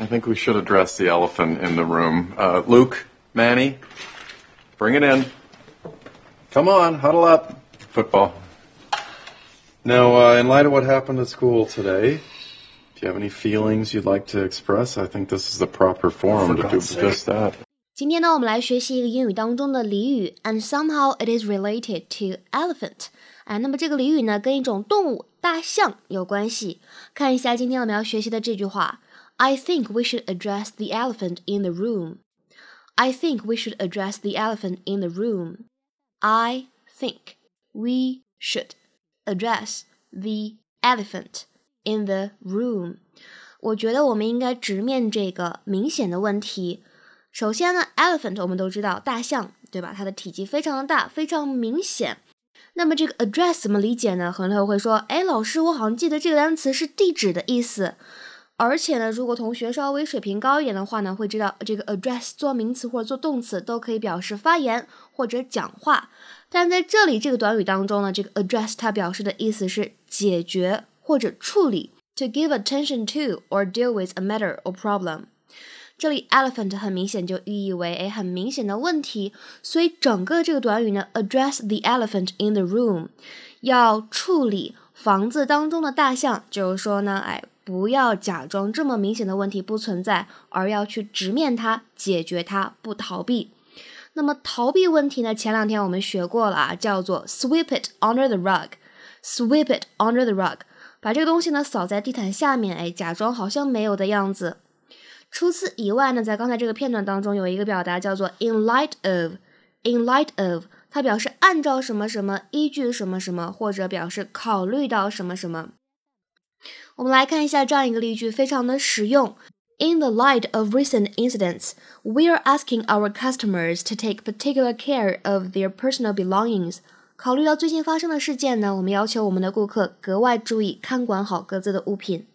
I think we should address the elephant in the room. Uh, Luke, Manny, bring it in. Come on, huddle up. Football. Now, uh, in light of what happened at school today, do you have any feelings you'd like to express? I think this is the proper forum to do just that. 今天呢，我们来学习一个英语当中的俚语，and somehow it is related to elephant。 哎，那么这个俚语呢，跟一种动物大象有关系。看一下今天我们要学习的这句话：I think we should address the elephant in the room. I think we should address the elephant in the room. I think we should address the elephant in the room。我觉得我们应该直面这个明显的问题。首先呢，elephant 我们都知道大象，对吧？它的体积非常的大，非常明显。那么这个 address 怎么理解呢？很多同学会说，哎，老师，我好像记得这个单词是地址的意思。而且呢，如果同学稍微水平高一点的话呢，会知道这个 address 做名词或者做动词都可以表示发言或者讲话。但在这里这个短语当中呢，这个 address 它表示的意思是解决或者处理，to give attention to or deal with a matter or problem。这里 elephant 很明显就寓意为哎很明显的问题，所以整个这个短语呢，address the elephant in the room，要处理房子当中的大象，就是说呢，哎。不要假装这么明显的问题不存在，而要去直面它，解决它，不逃避。那么逃避问题呢？前两天我们学过了啊，叫做 sweep it under the rug，sweep it under the rug，把这个东西呢扫在地毯下面，哎，假装好像没有的样子。除此以外呢，在刚才这个片段当中有一个表达叫做 in light of，in light of，它表示按照什么什么，依据什么什么，或者表示考虑到什么什么。我们来看一下这样一个例句，非常的实用。In the light of recent incidents, we are asking our customers to take particular care of their personal belongings. 考虑到最近发生的事件呢，我们要求我们的顾客格外注意看管好各自的物品。